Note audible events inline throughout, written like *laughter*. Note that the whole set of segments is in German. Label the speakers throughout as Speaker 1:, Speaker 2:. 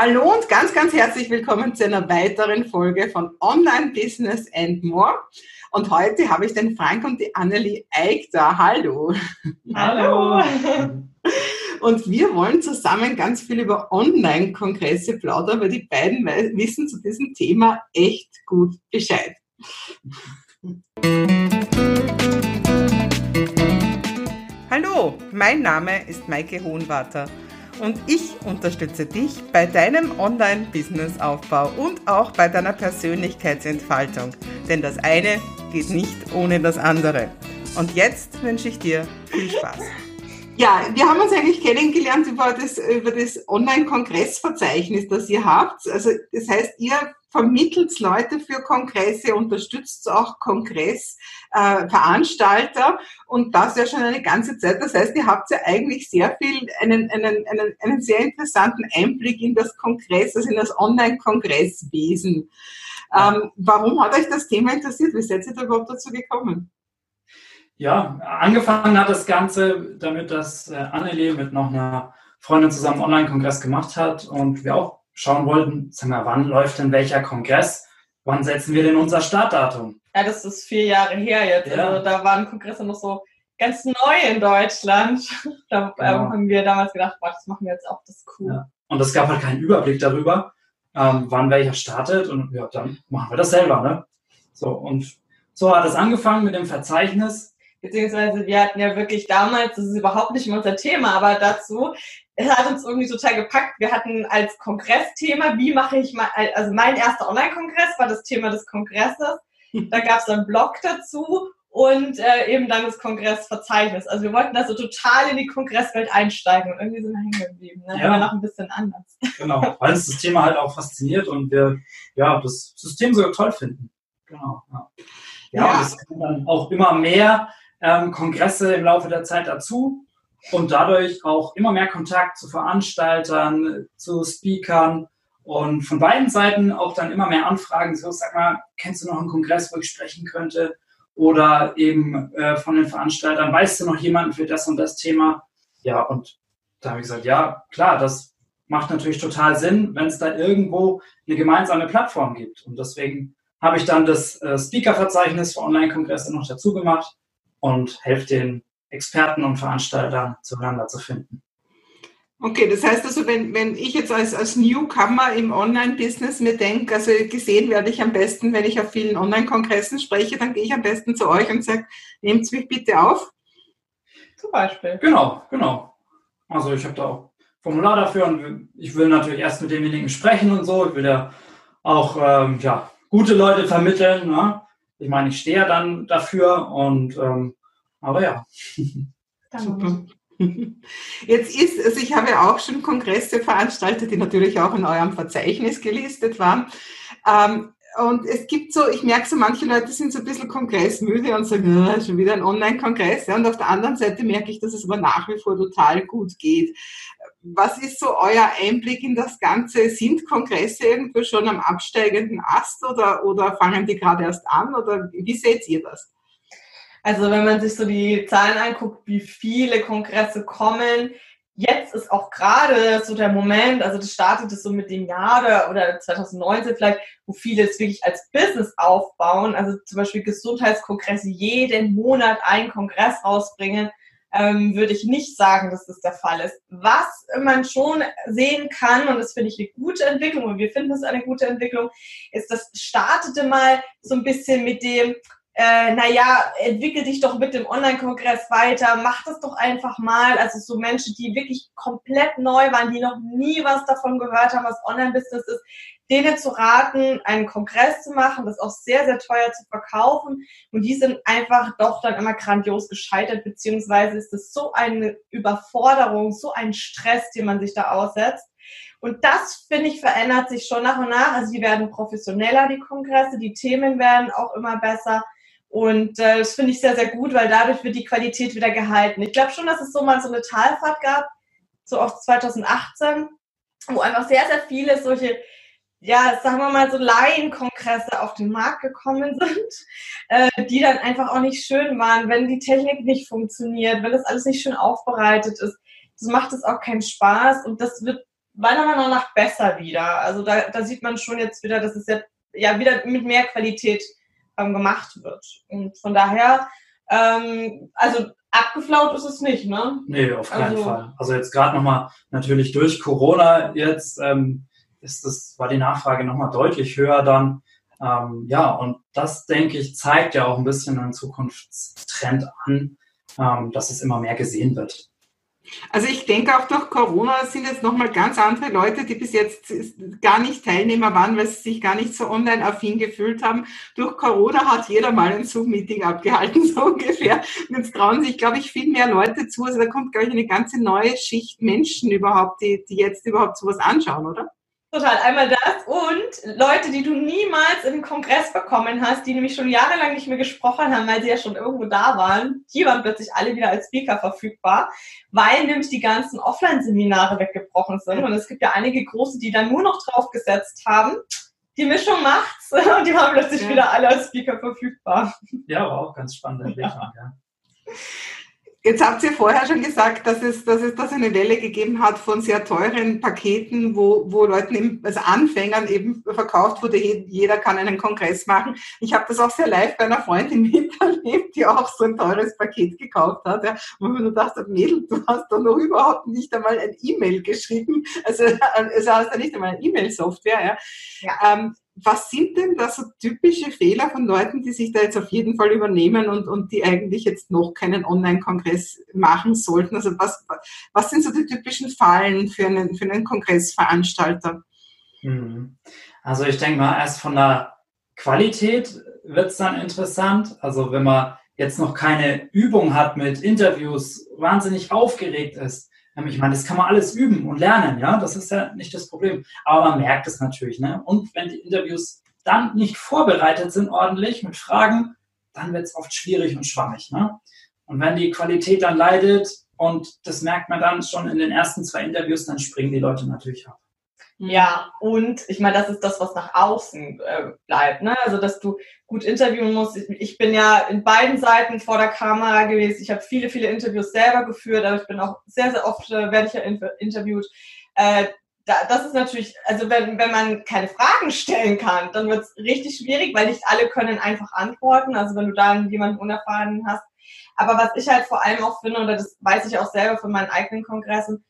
Speaker 1: Hallo und ganz, ganz herzlich willkommen zu einer weiteren Folge von Online Business and More. Und heute habe ich den Frank und die Annelie Eick da. Hallo.
Speaker 2: Hallo.
Speaker 1: Und wir wollen zusammen ganz viel über Online-Kongresse plaudern, weil die beiden wissen zu diesem Thema echt gut Bescheid. Hallo, mein Name ist Maike Hohenwarter und ich unterstütze dich bei deinem Online-Business-Aufbau und auch bei deiner Persönlichkeitsentfaltung. Denn das eine geht nicht ohne das andere. Und jetzt wünsche ich dir viel Spaß. Ja, wir haben uns eigentlich kennengelernt über das, über das Online-Kongressverzeichnis, das ihr habt. Also das heißt, ihr vermittelt Leute für Kongresse, unterstützt auch Kongressveranstalter äh, und das ja schon eine ganze Zeit. Das heißt, ihr habt ja eigentlich sehr viel, einen, einen, einen, einen sehr interessanten Einblick in das Kongress, also in das Online-Kongresswesen. Ähm, warum hat euch das Thema interessiert? Wie seid ihr da überhaupt dazu gekommen?
Speaker 2: Ja, angefangen hat das Ganze damit, dass äh, Annelie mit noch einer Freundin zusammen einen Online-Kongress gemacht hat und wir auch schauen wollten, sag mal, wann läuft denn welcher Kongress? Wann setzen wir denn unser Startdatum?
Speaker 3: Ja, das ist vier Jahre her jetzt. Ja. Also da waren Kongresse noch so ganz neu in Deutschland. Da genau. ähm, haben wir damals gedacht, boah, das machen wir jetzt auch, das ist cool. Ja.
Speaker 2: Und es gab halt keinen Überblick darüber, ähm, wann welcher startet und ja, dann machen wir das selber, ne? So, und so hat es angefangen mit dem Verzeichnis
Speaker 3: beziehungsweise wir hatten ja wirklich damals, das ist überhaupt nicht unser Thema, aber dazu, es hat uns irgendwie total gepackt. Wir hatten als Kongressthema, wie mache ich mal, also mein erster Online-Kongress war das Thema des Kongresses. *laughs* Da gab es einen Blog dazu und äh, eben dann das Kongressverzeichnis. Also wir wollten da so total in die Kongresswelt einsteigen und irgendwie sind wir hängen geblieben. Ne? Ja. Aber noch ein bisschen anders. *laughs*
Speaker 2: Genau, weil uns das Thema halt auch fasziniert und wir ja das System sogar toll finden. Genau. Ja, ja, ja. das kommt dann auch immer mehr ähm, Kongresse im Laufe der Zeit dazu und dadurch auch immer mehr Kontakt zu Veranstaltern, zu Speakern und von beiden Seiten auch dann immer mehr Anfragen. So, sag mal, kennst du noch einen Kongress, wo ich sprechen könnte? Oder eben äh, von den Veranstaltern, weißt du noch jemanden für das und das Thema? Ja, und da habe ich gesagt, ja, klar, das macht natürlich total Sinn, wenn es da irgendwo eine gemeinsame Plattform gibt. Und deswegen habe ich dann das äh, Speaker-Verzeichnis für Online-Kongresse noch dazu gemacht und helfe den Experten und Veranstaltern zueinander zu finden.
Speaker 1: Okay, das heißt also, wenn, wenn ich jetzt als, als Newcomer im Online-Business mir denke, also gesehen werde ich am besten, wenn ich auf vielen Online-Kongressen spreche, dann gehe ich am besten zu euch und sage, nehmt mich bitte auf.
Speaker 2: Zum Beispiel. Genau, genau. Also ich habe da auch Formular dafür und ich will natürlich erst mit demjenigen sprechen und so. Ich will ja auch ähm, ja, gute Leute vermitteln. Ne? Ich meine, ich stehe ja dann dafür und ähm, aber ja.
Speaker 1: Super. Jetzt ist, also ich habe ja auch schon Kongresse veranstaltet, die natürlich auch in eurem Verzeichnis gelistet waren. Ähm, und es gibt so, ich merke so, manche Leute sind so ein bisschen kongressmüde und sagen, oh, schon wieder ein Online-Kongress. Und auf der anderen Seite merke ich, dass es aber nach wie vor total gut geht. Was ist so euer Einblick in das Ganze? Sind Kongresse irgendwo schon am absteigenden Ast oder, oder fangen die gerade erst an? Oder wie seht ihr das?
Speaker 3: Also wenn man sich so die Zahlen anguckt, wie viele Kongresse kommen, jetzt ist auch gerade so der Moment, also das startet es so mit dem Jahr oder, oder 2019 vielleicht, wo viele es wirklich als Business aufbauen, also zum Beispiel Gesundheitskongresse jeden Monat einen Kongress rausbringen, ähm, würde ich nicht sagen, dass das der Fall ist. Was man schon sehen kann, und das finde ich eine gute Entwicklung, und wir finden es eine gute Entwicklung, ist, das startete mal so ein bisschen mit dem, äh, naja, entwickel dich doch mit dem Online-Kongress weiter, mach das doch einfach mal. Also so Menschen, die wirklich komplett neu waren, die noch nie was davon gehört haben, was Online-Business ist, denen zu raten, einen Kongress zu machen, das auch sehr, sehr teuer zu verkaufen. Und die sind einfach doch dann immer grandios gescheitert, beziehungsweise ist es so eine Überforderung, so ein Stress, den man sich da aussetzt. Und das, finde ich, verändert sich schon nach und nach. Also die werden professioneller, die Kongresse, die Themen werden auch immer besser. Und äh, das finde ich sehr, sehr gut, weil dadurch wird die Qualität wieder gehalten. Ich glaube schon, dass es so mal so eine Talfahrt gab, so auf 2018, wo einfach sehr, sehr viele solche, ja, sagen wir mal so Laienkongresse auf den Markt gekommen *laughs* sind, äh, die dann einfach auch nicht schön waren, wenn die Technik nicht funktioniert, wenn das alles nicht schön aufbereitet ist. Das macht es auch keinen Spaß und das wird meiner Meinung nach besser wieder. Also da, da sieht man schon jetzt wieder, dass es ja, ja wieder mit mehr Qualität ähm, gemacht wird. Und von daher, ähm, also abgeflaut ist es nicht, ne?
Speaker 2: Nee, auf keinen also, Fall. Also jetzt gerade nochmal natürlich durch Corona jetzt ähm, ist das, war die Nachfrage nochmal deutlich höher dann. Ähm, ja, und das, denke ich, zeigt ja auch ein bisschen einen Zukunftstrend an, ähm, dass es immer mehr gesehen wird.
Speaker 1: Also ich denke auch durch Corona sind jetzt nochmal ganz andere Leute, die bis jetzt gar nicht Teilnehmer waren, weil sie sich gar nicht so online affin gefühlt haben. Durch Corona hat jeder mal ein Zoom-Meeting abgehalten, *laughs* so ungefähr. Und jetzt trauen sich, glaube ich, viel mehr Leute zu. Also da kommt, glaube ich, eine ganze neue Schicht Menschen überhaupt, die, die jetzt überhaupt sowas anschauen, oder?
Speaker 3: Total, einmal das und Leute, die du niemals im Kongress bekommen hast, die nämlich schon jahrelang nicht mehr gesprochen haben, weil sie ja schon irgendwo da waren, die waren plötzlich alle wieder als Speaker verfügbar, weil nämlich die ganzen Offline-Seminare weggebrochen sind und es gibt ja einige große, die dann nur noch draufgesetzt haben. Die Mischung macht's *laughs* und die waren plötzlich ja. wieder alle als Speaker verfügbar.
Speaker 2: Ja, war auch ganz spannende Entwicklung, ja. ja.
Speaker 1: Jetzt habt ihr vorher schon gesagt, dass es, dass es das eine Welle gegeben hat von sehr teuren Paketen, wo, wo Leuten, eben, also Anfängern eben verkauft wurde, jeder kann einen Kongress machen. Ich habe das auch sehr live bei einer Freundin *laughs* miterlebt, die auch so ein teures Paket gekauft hat. Ja. Und wenn du dachtest, Mädel, du hast doch noch überhaupt nicht einmal ein E-Mail geschrieben. Also, *laughs* also hast du nicht einmal eine E-Mail-Software. Ja. ja. Ähm, was sind denn da so typische Fehler von Leuten, die sich da jetzt auf jeden Fall übernehmen und, und die eigentlich jetzt noch keinen Online-Kongress machen sollten? Also was, was sind so die typischen Fallen für einen, für einen Kongressveranstalter?
Speaker 2: Mhm. Also ich denke mal, erst von der Qualität wird es dann interessant. Also wenn man jetzt noch keine Übung hat mit Interviews, wahnsinnig aufgeregt ist, ich meine, das kann man alles üben und lernen, ja, das ist ja nicht das Problem. Aber man merkt es natürlich, ne? Und wenn die Interviews dann nicht vorbereitet sind ordentlich mit Fragen, dann wird es oft schwierig und schwammig, ne? Und wenn die Qualität dann leidet und das merkt man dann schon in den ersten zwei Interviews, dann springen die Leute natürlich ab.
Speaker 3: Ja, und ich meine, das ist das, was nach außen äh, bleibt. Ne? Also, dass du gut interviewen musst. Ich, ich, bin ja in beiden Seiten vor der Kamera gewesen. Ich habe viele, viele Interviews selber geführt, aber ich bin auch sehr, sehr oft, äh, werde ich ja interviewt. Äh, da, das ist natürlich, also wenn, wenn man keine Fragen stellen kann, dann wird es richtig schwierig, weil nicht alle können einfach antworten. Also wenn du dann jemanden unerfahren hast. Aber was ich halt vor allem auch finde, oder das weiß ich auch selber von meinen eigenen Kongressen,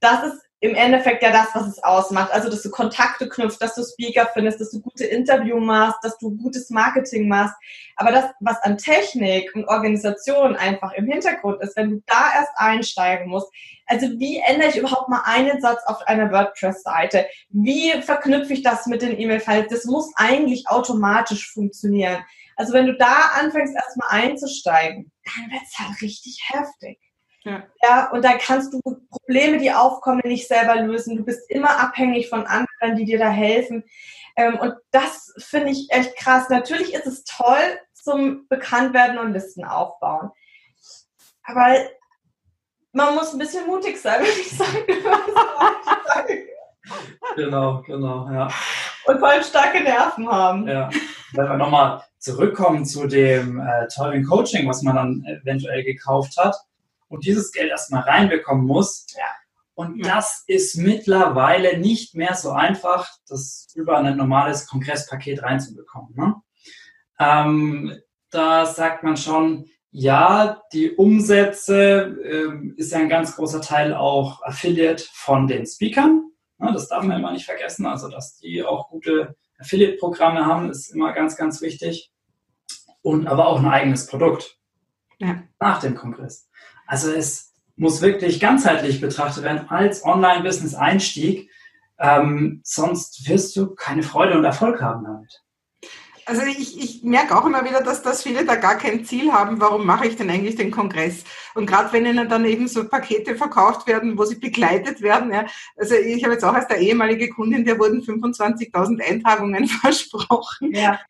Speaker 3: das ist im Endeffekt ja das, was es ausmacht. Also, dass du Kontakte knüpfst, dass du Speaker findest, dass du gute Interview machst, dass du gutes Marketing machst. Aber das, was an Technik und Organisation einfach im Hintergrund ist, wenn du da erst einsteigen musst, also wie ändere ich überhaupt mal einen Satz auf einer WordPress-Seite? Wie verknüpfe ich das mit den E-Mail-Files? Das muss eigentlich automatisch funktionieren. Also wenn du da anfängst, erstmal einzusteigen, dann wird es halt richtig heftig. Ja. ja, und da kannst du Probleme, die aufkommen, nicht selber lösen. Du bist immer abhängig von anderen, die dir da helfen. Ähm, und das finde ich echt krass. Natürlich ist es toll zum Bekanntwerden und Listen aufbauen. Aber man muss ein bisschen mutig sein, *laughs* würde ich sagen.
Speaker 2: genau, genau, ja.
Speaker 3: Und vor allem starke Nerven haben.
Speaker 2: Ja. Wenn wir nochmal zurückkommen zu dem äh, tollen Coaching, was man dann eventuell gekauft hat, und dieses Geld erstmal reinbekommen muss. Ja. Und das ist mittlerweile nicht mehr so einfach, das über ein normales Kongresspaket reinzubekommen. Ne? Ähm, da sagt man schon, ja, die Umsätze äh, ist ja ein ganz großer Teil auch Affiliate von den Speakern. Ne? Das darf man immer nicht vergessen. Also, dass die auch gute Affiliate-Programme haben, ist immer ganz, ganz wichtig. Und aber auch ein eigenes Produkt ja. nach dem Kongress. Also es muss wirklich ganzheitlich betrachtet werden als Online-Business-Einstieg. Ähm, sonst wirst du keine Freude und Erfolg haben damit.
Speaker 1: Also ich, ich merke auch immer wieder, dass, dass viele da gar kein Ziel haben, warum mache ich denn eigentlich den Kongress? Und gerade wenn ihnen dann eben so Pakete verkauft werden, wo sie begleitet werden, ja, also ich habe jetzt auch als der ehemalige Kundin, der wurden 25.000 Eintragungen *laughs* versprochen. Ja,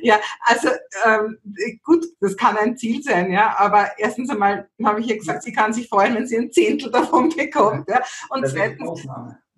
Speaker 1: ja also ähm, gut, das kann ein Ziel sein, ja, aber erstens einmal habe ich ihr gesagt, sie kann sich freuen, wenn sie ein Zehntel davon bekommt, ja, und zweitens,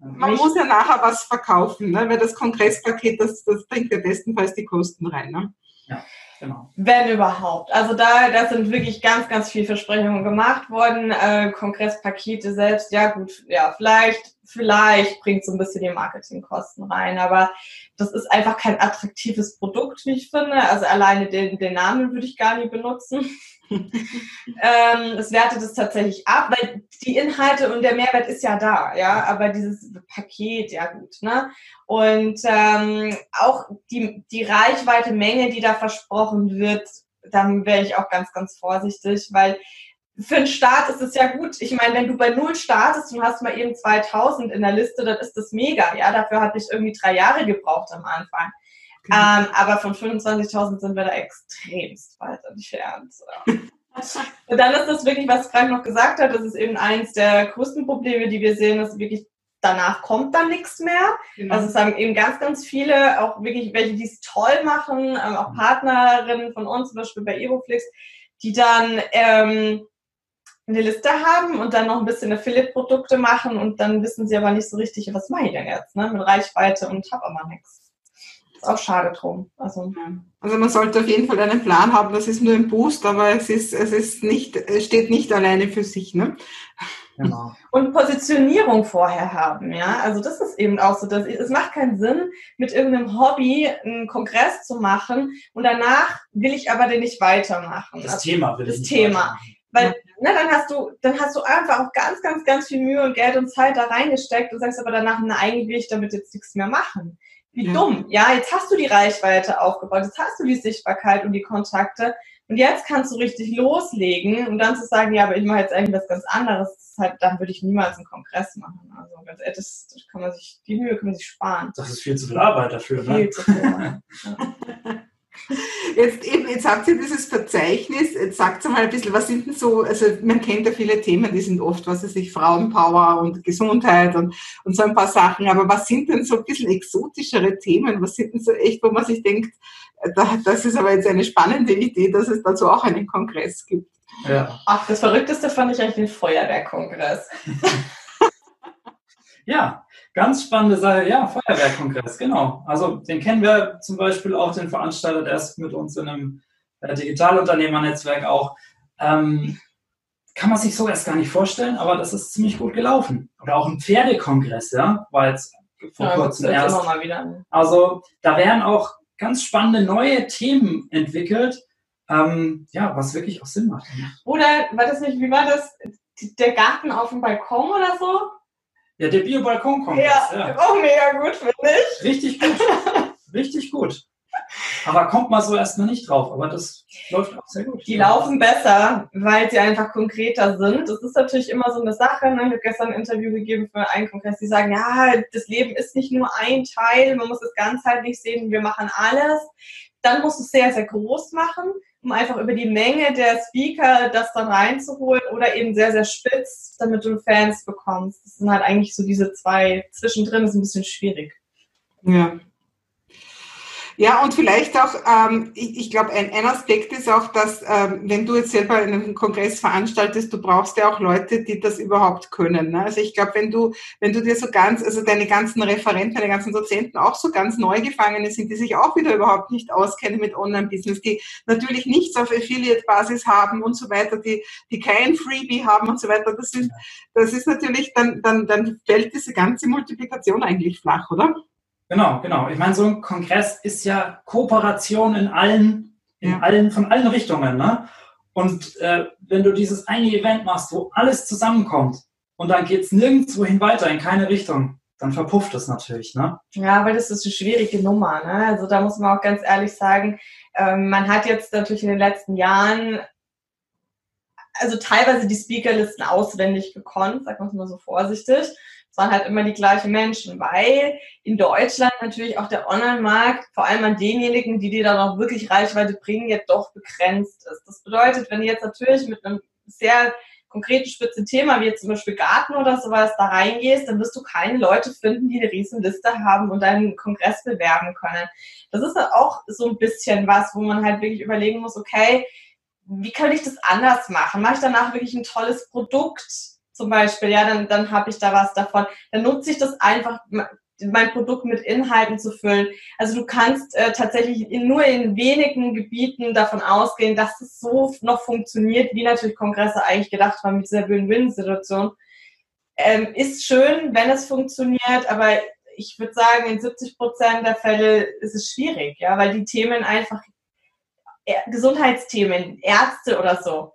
Speaker 1: Man muss ja nachher was verkaufen, ne? weil das Kongresspaket, das, das bringt ja bestenfalls die Kosten rein. Ne?
Speaker 3: Ja, genau. Wenn überhaupt. Also da, da sind wirklich ganz, ganz viele Versprechungen gemacht worden. Äh, Kongresspakete selbst, ja gut, ja, vielleicht vielleicht bringt so ein bisschen die Marketingkosten rein, aber das ist einfach kein attraktives Produkt, wie ich finde. Also alleine den, den Namen würde ich gar nicht benutzen. *laughs* ähm, es wertet es tatsächlich ab, weil die Inhalte und der Mehrwert ist ja da, ja, aber dieses Paket, ja gut, ne? Und ähm, auch die, die Reichweite, Menge, die da versprochen wird, dann wäre ich auch ganz, ganz vorsichtig, weil für einen Start ist es ja gut. Ich meine, wenn du bei Null startest und hast mal eben 2000 in der Liste, dann ist das mega. Ja, dafür hatte ich irgendwie drei Jahre gebraucht am Anfang. Mhm. Ähm, aber von 25.000 sind wir da extremst weit entfernt. *laughs* und dann ist das wirklich, was Frank noch gesagt hat, das ist eben eins der größten Probleme, die wir sehen, dass wirklich danach kommt dann nichts mehr. Genau. Also es haben eben ganz, ganz viele, auch wirklich welche, die es toll machen, ähm, auch Partnerinnen von uns, zum Beispiel bei Evoflix, die dann ähm, eine Liste haben und dann noch ein bisschen Affiliate-Produkte machen und dann wissen sie aber nicht so richtig, was mache ich denn jetzt, ne? Mit Reichweite und habe aber nichts. Ist auch schade drum.
Speaker 1: Also, also man sollte auf jeden Fall einen Plan haben, das ist nur ein Boost, aber es ist, es ist nicht, es steht nicht alleine für sich, ne?
Speaker 3: Genau. Und Positionierung vorher haben, ja. Also das ist eben auch so, dass es macht keinen Sinn, mit irgendeinem Hobby einen Kongress zu machen und danach will ich aber den nicht weitermachen.
Speaker 2: Das also, Thema
Speaker 3: will das ich Das Thema. Weil ne, dann hast du, dann hast du einfach auch ganz, ganz, ganz viel Mühe und Geld und Zeit da reingesteckt und sagst aber danach, na, eigentlich will ich damit jetzt nichts mehr machen. Wie ja. dumm. Ja, jetzt hast du die Reichweite aufgebaut, jetzt hast du die Sichtbarkeit und die Kontakte und jetzt kannst du richtig loslegen und dann zu sagen, ja, aber ich mache jetzt eigentlich was ganz anderes, halt, dann würde ich niemals einen Kongress machen. Also ganz ehrlich, das, das kann man sich, die Mühe kann man sich sparen.
Speaker 2: Das ist viel zu viel Arbeit dafür,
Speaker 3: ne? Viel zu viel. ja. *laughs*
Speaker 1: Jetzt, eben, jetzt habt ihr dieses Verzeichnis, jetzt sagt mal ein bisschen, was sind denn so, also man kennt ja viele Themen, die sind oft, was weiß ich, Frauenpower und Gesundheit und, und so ein paar Sachen, aber was sind denn so ein bisschen exotischere Themen? Was sind denn so echt, wo man sich denkt, das ist aber jetzt eine spannende Idee, dass es dazu auch einen Kongress gibt?
Speaker 3: Ja. Ach, das Verrückteste fand ich eigentlich den Feuerwehrkongress. *laughs* *laughs*
Speaker 2: ja, Ganz spannende Sache, ja, Feuerwehrkongress, genau. Also den kennen wir zum Beispiel auch, den Veranstalter, der ist mit uns in einem äh, Digitalunternehmernetzwerk auch. Ähm, kann man sich so erst gar nicht vorstellen, aber das ist ziemlich gut gelaufen. Oder auch ein Pferdekongress, ja, war jetzt vor ja, kurzem erst. Also da werden auch ganz spannende neue Themen entwickelt, ähm, ja, was wirklich auch Sinn macht.
Speaker 3: Oder war das nicht, wie war das, der Garten auf dem Balkon oder so?
Speaker 2: Ja, der Bio-Balkon-Kongress.
Speaker 3: Ja, ja, auch mega gut, finde ich.
Speaker 2: Richtig gut. *laughs* Richtig gut. Aber kommt mal so erstmal nicht drauf. Aber das läuft auch sehr gut.
Speaker 3: Die ja. laufen besser, weil sie einfach konkreter sind. Das ist natürlich immer so eine Sache. Ne? Ich habe gestern ein Interview gegeben für einen Kongress, die sagen, ja, das Leben ist nicht nur ein Teil, man muss es ganzheitlich sehen, wir machen alles. Dann musst du es sehr, sehr groß machen um einfach über die Menge der Speaker das dann reinzuholen oder eben sehr, sehr spitz, damit du Fans bekommst. Das sind halt eigentlich so diese zwei zwischendrin, ist ein bisschen schwierig.
Speaker 1: Ja. Ja, und vielleicht auch, ähm, ich, ich glaube, ein, ein Aspekt ist auch, dass ähm, wenn du jetzt selber einen Kongress veranstaltest, du brauchst ja auch Leute, die das überhaupt können. Ne? Also ich glaube, wenn du, wenn du dir so ganz, also deine ganzen Referenten, deine ganzen Dozenten auch so ganz neu gefangene sind, die sich auch wieder überhaupt nicht auskennen mit Online-Business, die natürlich nichts auf Affiliate-Basis haben und so weiter, die, die kein Freebie haben und so weiter, das ist, das ist natürlich, dann, dann, dann fällt diese ganze Multiplikation eigentlich flach, oder?
Speaker 2: Genau, genau. Ich meine, so ein Kongress ist ja Kooperation in allen, in ja. allen, von allen Richtungen. Ne? Und äh, wenn du dieses eine Event machst, wo alles zusammenkommt und dann geht es nirgendwo hin weiter, in keine Richtung, dann verpufft es natürlich. Ne?
Speaker 3: Ja, weil das ist eine schwierige Nummer. Ne? Also da muss man auch ganz ehrlich sagen, ähm, man hat jetzt natürlich in den letzten Jahren also teilweise die Speakerlisten auswendig gekonnt, sagen wir es mal so vorsichtig waren halt immer die gleichen Menschen, weil in Deutschland natürlich auch der Online-Markt, vor allem an denjenigen, die dir dann auch wirklich Reichweite bringen, jetzt doch begrenzt ist. Das bedeutet, wenn du jetzt natürlich mit einem sehr konkreten spitzen Thema, wie jetzt zum Beispiel Garten oder sowas, da reingehst, dann wirst du keine Leute finden, die eine riesen Liste haben und deinen Kongress bewerben können. Das ist auch so ein bisschen was, wo man halt wirklich überlegen muss, okay, wie kann ich das anders machen? Mache ich danach wirklich ein tolles Produkt? Zum Beispiel, ja, dann, dann habe ich da was davon. Dann nutze ich das einfach, mein Produkt mit Inhalten zu füllen. Also du kannst äh, tatsächlich in, nur in wenigen Gebieten davon ausgehen, dass es so noch funktioniert, wie natürlich Kongresse eigentlich gedacht waren mit dieser Win-Win-Situation. ähm, ist schön, wenn es funktioniert, aber ich würde sagen, in 70 Prozent der Fälle ist es schwierig, ja, weil die Themen einfach Gesundheitsthemen, Ärzte oder so,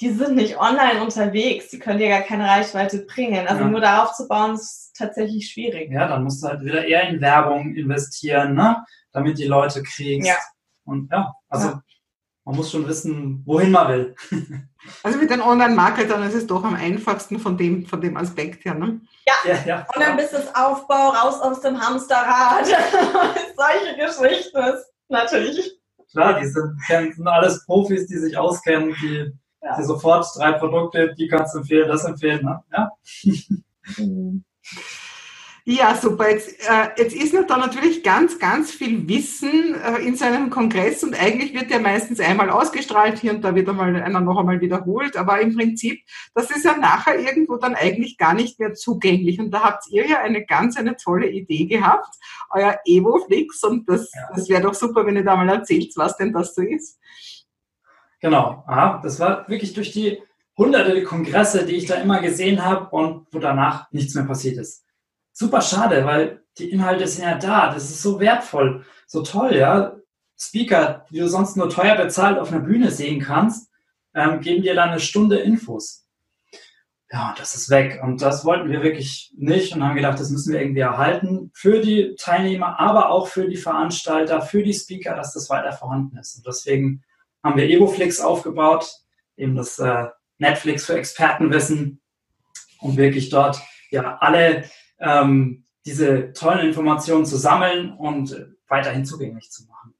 Speaker 3: die sind nicht online unterwegs, die können dir gar keine Reichweite bringen. Also ja. nur darauf zu bauen, ist tatsächlich schwierig.
Speaker 2: Ja, dann musst du halt wieder eher in Werbung investieren, ne? damit die Leute kriegst. Ja. Und ja, also ja. man muss schon wissen, wohin man will. *laughs*
Speaker 1: Also mit den Online-Marketern ist es doch am einfachsten von dem, von dem Aspekt her. Ne?
Speaker 3: Ja, ja, ja. Online-Business-Aufbau, raus aus dem Hamsterrad, *laughs* solche Geschichten natürlich.
Speaker 2: Klar, die sind, sind alles Profis, die sich auskennen, die, ja. die sofort drei Produkte, die kannst du empfehlen, das empfehlen. Ne? Ja.
Speaker 1: Mhm. Ja, super. Jetzt, äh, jetzt ist da natürlich ganz, ganz viel Wissen äh, in seinem Kongress und eigentlich wird der meistens einmal ausgestrahlt, hier und da wird einmal einer noch einmal wiederholt, aber im Prinzip, das ist ja nachher irgendwo dann eigentlich gar nicht mehr zugänglich und da habt ihr ja eine ganz, eine tolle Idee gehabt, euer Evoflix und das, ja. das wäre doch super, wenn ihr da mal erzählt, was denn das so ist.
Speaker 2: Genau, Aha, das war wirklich durch die hunderte Kongresse, die ich da immer gesehen habe und wo danach nichts mehr passiert ist super schade, weil die Inhalte sind ja da. Das ist so wertvoll, so toll, ja. Speaker, die du sonst nur teuer bezahlt auf einer Bühne sehen kannst, ähm, geben dir dann eine Stunde Infos. Ja, das ist weg. Und das wollten wir wirklich nicht und haben gedacht, das müssen wir irgendwie erhalten für die Teilnehmer, aber auch für die Veranstalter, für die Speaker, dass das weiter vorhanden ist. Und deswegen haben wir Evoflix aufgebaut, eben das äh, Netflix für Expertenwissen, um wirklich dort ja alle ähm, diese tollen Informationen zu sammeln und weiterhin zugänglich zu machen.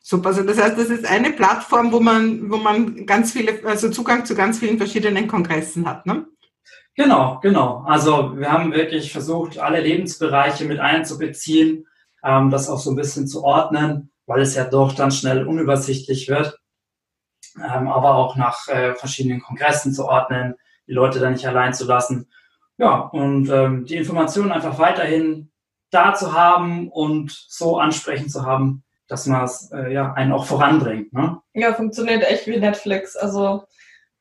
Speaker 1: Super, also das heißt, das ist eine Plattform, wo man, wo man ganz viele, also Zugang zu ganz vielen verschiedenen Kongressen hat, ne?
Speaker 2: Genau, genau. Also wir haben wirklich versucht, alle Lebensbereiche mit einzubeziehen, ähm, das auch so ein bisschen zu ordnen, weil es ja doch dann schnell unübersichtlich wird, ähm, aber auch nach äh, verschiedenen Kongressen zu ordnen, die Leute da nicht allein zu lassen. Ja, und ähm, die Informationen einfach weiterhin da zu haben und so ansprechend zu haben, dass man es äh, ja, einen auch voranbringt. Ne?
Speaker 3: Ja, funktioniert echt wie Netflix. Also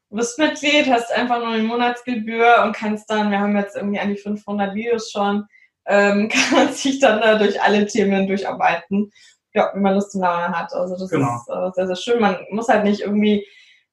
Speaker 3: du bist Mitglied, hast einfach nur eine Monatsgebühr und kannst dann, wir haben jetzt irgendwie an die 500 Videos schon, ähm, *laughs* kann sich dann da durch alle Themen durcharbeiten. Ja, wie man Lust und Laune hat. Also das genau. ist äh, sehr, sehr schön. Man muss halt nicht irgendwie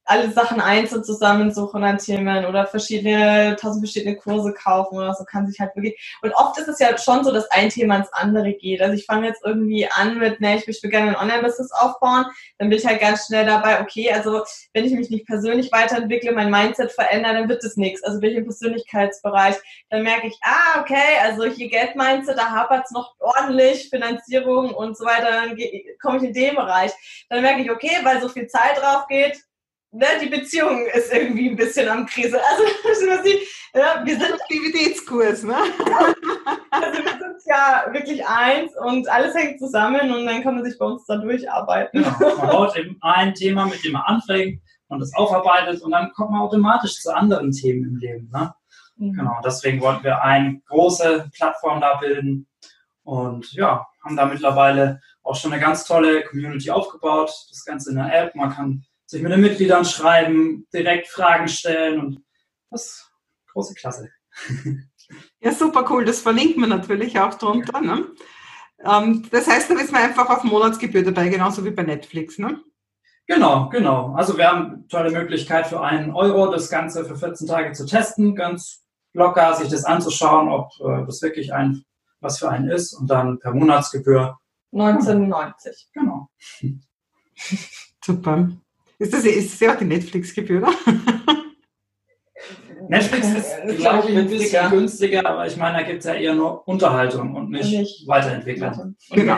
Speaker 3: alle Sachen einzeln zusammensuchen an Themen oder verschiedene, tausend verschiedene Kurse kaufen oder so kann sich halt wirklich. Und oft ist es ja schon so, dass ein Thema ins andere geht. Also ich fange jetzt irgendwie an mit, ne, ich will gerne ein Online-Business aufbauen, dann bin ich halt ganz schnell dabei, okay, also wenn ich mich nicht persönlich weiterentwickle, mein Mindset verändere, dann wird es nichts. Also bin ich im Persönlichkeitsbereich, dann merke ich, ah, okay, also hier Geld-Mindset, da hapert es noch ordentlich, Finanzierung und so weiter, dann komme ich in den Bereich. Dann merke ich, okay, weil so viel Zeit drauf geht, ne, die Beziehung ist irgendwie ein bisschen am Krise. Also *laughs* ja, wir sind Aktivitätskurs, ne? also wir sind ja wirklich eins und alles hängt zusammen und dann kann man sich bei uns da durcharbeiten.
Speaker 2: Genau. Man *laughs* baut eben ein Thema, mit dem man anfängt und das aufarbeitet und dann kommt man automatisch zu anderen Themen im Leben. Ne? Mhm. Genau, deswegen wollten wir eine große Plattform da bilden und ja, haben da mittlerweile auch schon eine ganz tolle Community aufgebaut. Das Ganze in der App. Man kann sich mit den Mitgliedern schreiben, direkt Fragen stellen und das ist große Klasse. *laughs*
Speaker 1: Ja, super cool. Das verlinkt man natürlich auch drunter. Ne? Ähm, das heißt, da ist man einfach auf Monatsgebühr dabei, genauso wie bei Netflix. Ne?
Speaker 2: Genau, genau. Also wir haben eine tolle Möglichkeit für einen Euro das Ganze für 14 Tage zu testen, ganz locker sich das anzuschauen, ob äh, das wirklich ein was für einen ist und dann per Monatsgebühr
Speaker 3: 1990.
Speaker 2: Genau. *laughs*
Speaker 1: Super. Ist das, ist das ja auch die Netflix-Gebühr, *laughs*
Speaker 2: Netflix ist, glaube ich, ein bisschen günstiger, aber ich meine, da gibt es ja eher nur Unterhaltung und nicht, nicht Weiterentwicklung.
Speaker 1: Genau.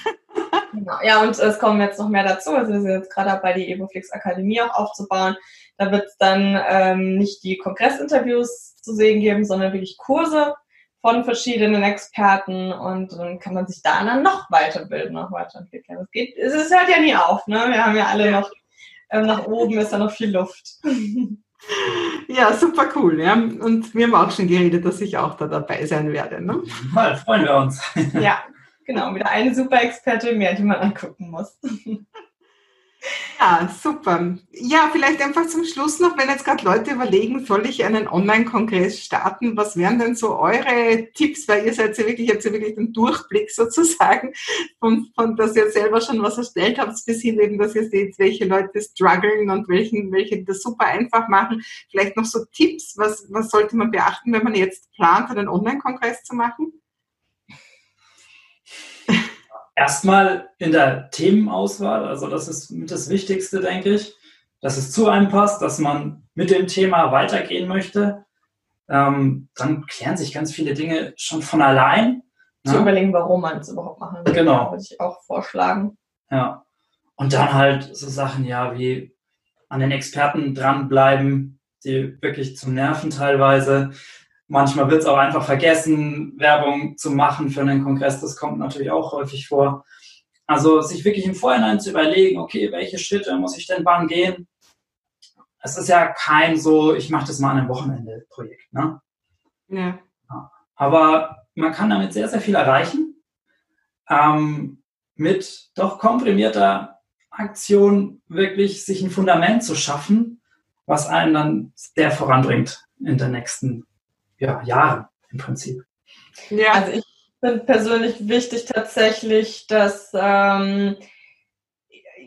Speaker 1: *laughs*
Speaker 3: genau. Ja, und es kommen jetzt noch mehr dazu. Also wir sind jetzt gerade dabei, die Evoflix Akademie auch aufzubauen. Da wird es dann ähm, nicht die Kongressinterviews zu sehen geben, sondern wirklich Kurse von verschiedenen Experten und dann kann man sich da dann noch weiterbilden, noch weiterentwickeln. Es geht, es hört ja nie auf, ne? Wir haben ja alle noch ähm, nach oben ist da noch viel Luft. *laughs*
Speaker 1: Ja, super cool. Ja. Und wir haben auch schon geredet, dass ich auch da dabei sein werde. Ne?
Speaker 2: Mal, freuen wir uns.
Speaker 3: Ja, genau. Wieder eine super Experte mehr, die man angucken muss. *laughs*
Speaker 1: Ja, super. Ja, vielleicht einfach zum Schluss noch, wenn jetzt gerade Leute überlegen, soll ich einen Online-Kongress starten? Was wären denn so eure Tipps? Weil ihr seid ja wirklich, jetzt ja wirklich den Durchblick sozusagen, von, von dass ihr selber schon was erstellt habt, bis hin eben, dass ihr seht, welche Leute strugglen und welchen, welche das super einfach machen. Vielleicht noch so Tipps, was, was sollte man beachten, wenn man jetzt plant, einen Online-Kongress zu machen?
Speaker 2: Erstmal in der Themenauswahl, also das ist mit das Wichtigste, denke ich, dass es zu einem passt, dass man mit dem Thema weitergehen möchte. Ähm, dann klären sich ganz viele Dinge schon von allein.
Speaker 3: Zu ja. überlegen, warum man es überhaupt machen will.
Speaker 2: Genau.
Speaker 3: Würde ich auch vorschlagen.
Speaker 2: Ja. Und dann halt so Sachen, ja, wie an den Experten dranbleiben, die wirklich zum Nerven teilweise. Manchmal wird es auch einfach vergessen, Werbung zu machen für einen Kongress. Das kommt natürlich auch häufig vor. Also sich wirklich im Vorhinein zu überlegen, okay, welche Schritte muss ich denn wann gehen? Es ist ja kein so, ich mache das mal an einem Wochenende Projekt. Ne? Ja. Aber man kann damit sehr, sehr viel erreichen. Ähm, mit doch komprimierter Aktion wirklich sich ein Fundament zu schaffen, was einen dann sehr voranbringt in der nächsten ja, Jahren im Prinzip.
Speaker 3: Ja, also ich finde persönlich wichtig tatsächlich, dass ähm,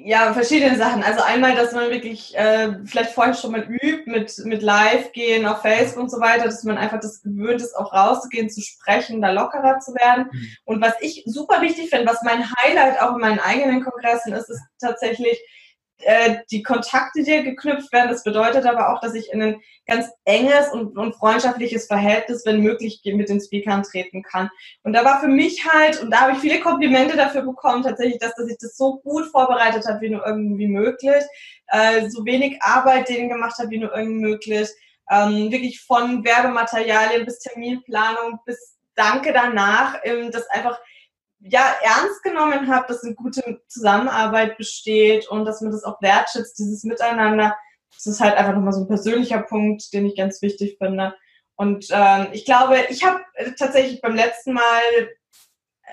Speaker 3: ja, verschiedene Sachen. Also einmal, dass man wirklich äh, vielleicht vorher schon mal übt mit, mit Live-Gehen auf Facebook und so weiter, dass man einfach das gewöhnt ist, auch rauszugehen, zu sprechen, da lockerer zu werden. Mhm. Und was ich super wichtig finde, was mein Highlight auch in meinen eigenen Kongressen ist, ist tatsächlich, äh, die Kontakte, die geknüpft werden. Das bedeutet aber auch, dass ich in ein ganz enges und, und freundschaftliches Verhältnis, wenn möglich, mit den Speakern treten kann. Und da war für mich halt, und da habe ich viele Komplimente dafür bekommen, tatsächlich, dass, dass ich das so gut vorbereitet habe, wie nur irgendwie möglich, äh, so wenig Arbeit denen gemacht habe, wie nur irgendwie möglich, ähm, wirklich von Werbematerialien bis Terminplanung bis Danke danach, ähm, das einfach ja, ernst genommen habe, dass eine gute Zusammenarbeit besteht und dass man das auch wertschätzt, dieses Miteinander. Das ist halt einfach nochmal so ein persönlicher Punkt, den ich ganz wichtig finde. Und ähm, ich glaube, ich habe tatsächlich beim letzten Mal,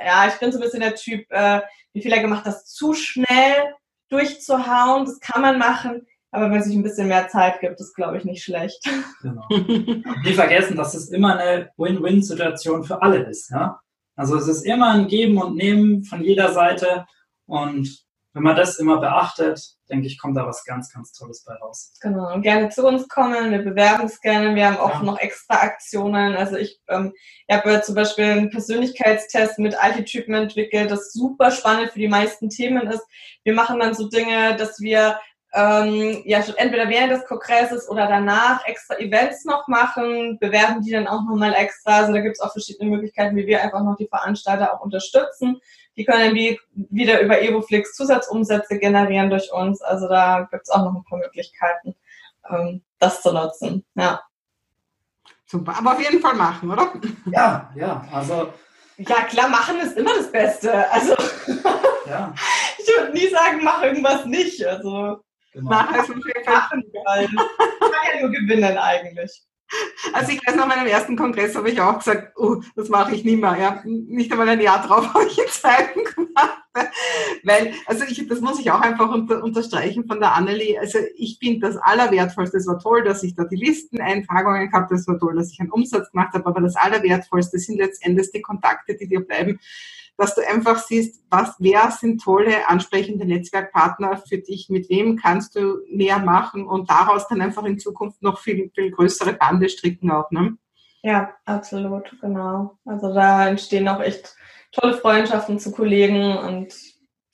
Speaker 3: ja, ich bin so ein bisschen der Typ, äh, wie viel er gemacht hat, zu schnell durchzuhauen. Das kann man machen. Aber wenn es sich ein bisschen mehr Zeit gibt, ist, glaube ich, nicht schlecht. Genau.
Speaker 2: Nie vergessen, dass es immer eine Win-Win-Situation für alle ist. Ja? Also es ist immer ein Geben und Nehmen von jeder Seite und wenn man das immer beachtet, denke ich, kommt da was ganz, ganz Tolles bei raus.
Speaker 3: Genau, und gerne zu uns kommen, wir bewerben es gerne, wir haben auch ja. noch extra Aktionen. Also ich, ähm, ich habe zum Beispiel einen Persönlichkeitstest mit Archetypen entwickelt, das super spannend für die meisten Themen ist. Wir machen dann so Dinge, dass wir ähm, ja schon entweder während des Kongresses oder danach extra Events noch machen, bewerben die dann auch nochmal extra. Also da gibt es auch verschiedene Möglichkeiten, wie wir einfach noch die Veranstalter auch unterstützen. Die können wie, wieder über Evoflix Zusatzumsätze generieren durch uns. Also da gibt es auch noch ein paar Möglichkeiten, ähm, das zu nutzen. Ja.
Speaker 1: Super, aber auf jeden Fall machen, oder?
Speaker 2: Ja, ja, also.
Speaker 3: Ja, klar, machen ist immer das Beste. Also, ja. *laughs* ich würde nie sagen, mach irgendwas nicht. Also, Genau. Nachher ist weil kann ja nur gewinnen eigentlich.
Speaker 1: Also ich weiß, nach meinem ersten Kongress habe ich auch gesagt, oh, das mache ich nie mehr. Ja, nicht einmal ein Jahr drauf *laughs* habe ich ein Zeichen gemacht. Weil, also ich, das muss ich auch einfach unter, unterstreichen von der Annelie. Also ich bin das Allerwertvollste. Es war toll, dass ich da die Listeneintragungen gehabt habe. Es war toll, dass ich einen Umsatz gemacht habe. Aber das Allerwertvollste sind letztendlich die Kontakte, die dir bleiben dass du einfach siehst, was, wer sind tolle, ansprechende Netzwerkpartner für dich, mit wem kannst du mehr machen und daraus dann einfach in Zukunft noch viel, viel größere Bande stricken auch, ne?
Speaker 3: Ja, absolut, genau. Also da entstehen auch echt tolle Freundschaften zu Kollegen und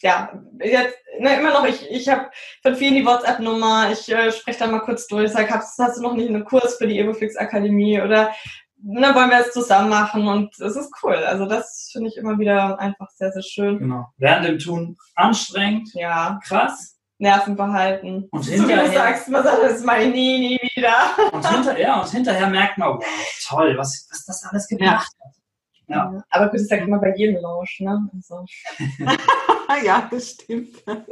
Speaker 3: ja, jetzt ne, immer noch, ich, ich habe von vielen die WhatsApp-Nummer, ich äh, spreche da mal kurz durch, sag, hast, hast du noch nicht einen Kurs für die Evoflix Akademie oder ne, wollen wir es zusammen machen und es ist cool. Also das finde ich immer wieder einfach sehr, sehr schön.
Speaker 2: Genau. Während dem Tun anstrengend.
Speaker 3: Ja.
Speaker 2: Krass.
Speaker 3: Nerven behalten.
Speaker 2: Und hinterher,
Speaker 3: so wie du sagst, man sagt, das mal nie, nie wieder.
Speaker 2: Und hinterher, und hinterher merkt man, wow, toll, was, was das alles gebracht ja. hat.
Speaker 3: Ja. ja. Aber gut, das sagt immer bei jedem Launch, ne? Also. *laughs*
Speaker 1: ja, das stimmt. *laughs* Aber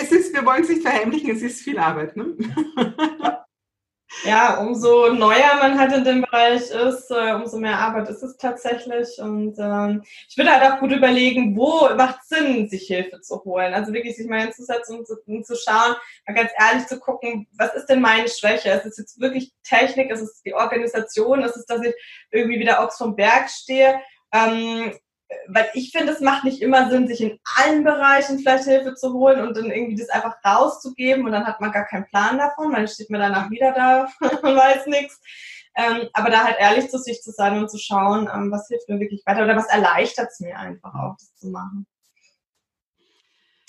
Speaker 1: es ist, wir wollen es nicht verheimlichen, es ist viel Arbeit, ne?
Speaker 3: ja, umso neuer man halt in dem Bereich ist, äh, umso mehr Arbeit ist es tatsächlich. Und ähm, ich würde halt auch gut überlegen, wo macht Sinn, sich Hilfe zu holen. Also wirklich sich mal hinzusetzen und zu, und zu schauen, mal ganz ehrlich zu gucken, was ist denn meine Schwäche? Ist es jetzt wirklich Technik? Ist es die Organisation? Ist es, dass ich irgendwie wieder Ochs vom Berg stehe? Ähm, weil ich finde, es macht nicht immer Sinn, sich in allen Bereichen vielleicht Hilfe zu holen und dann irgendwie das einfach rauszugeben und dann hat man gar keinen Plan davon, dann steht man danach wieder da *laughs* und weiß nichts. Ähm, aber da halt ehrlich zu sich zu sein und zu schauen, ähm, was hilft mir wirklich weiter oder was erleichtert es mir einfach auch, das zu machen.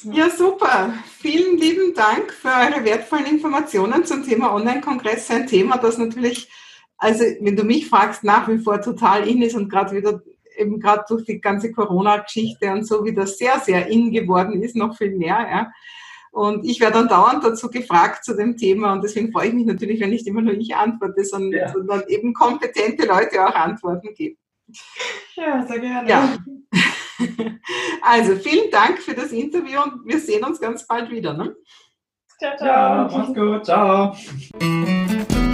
Speaker 1: Ja. ja, super. Vielen lieben Dank für eure wertvollen Informationen zum Thema Online-Kongress. Ein Thema, das natürlich, also wenn du mich fragst, nach wie vor total in ist und gerade wieder eben gerade durch die ganze Corona-Geschichte und so wieder sehr, sehr in geworden ist, noch viel mehr. Ja. Und ich werde dann dauernd dazu gefragt zu dem Thema und deswegen freue ich mich natürlich, wenn nicht immer nur ich antworte, sondern, ja. sondern eben kompetente Leute auch Antworten geben.
Speaker 3: Ja, sehr gerne.
Speaker 1: Ja. *laughs* Also vielen Dank für das Interview und wir sehen uns ganz bald wieder. Ne?
Speaker 2: Ciao, ciao. Ja, mach's gut. Ciao.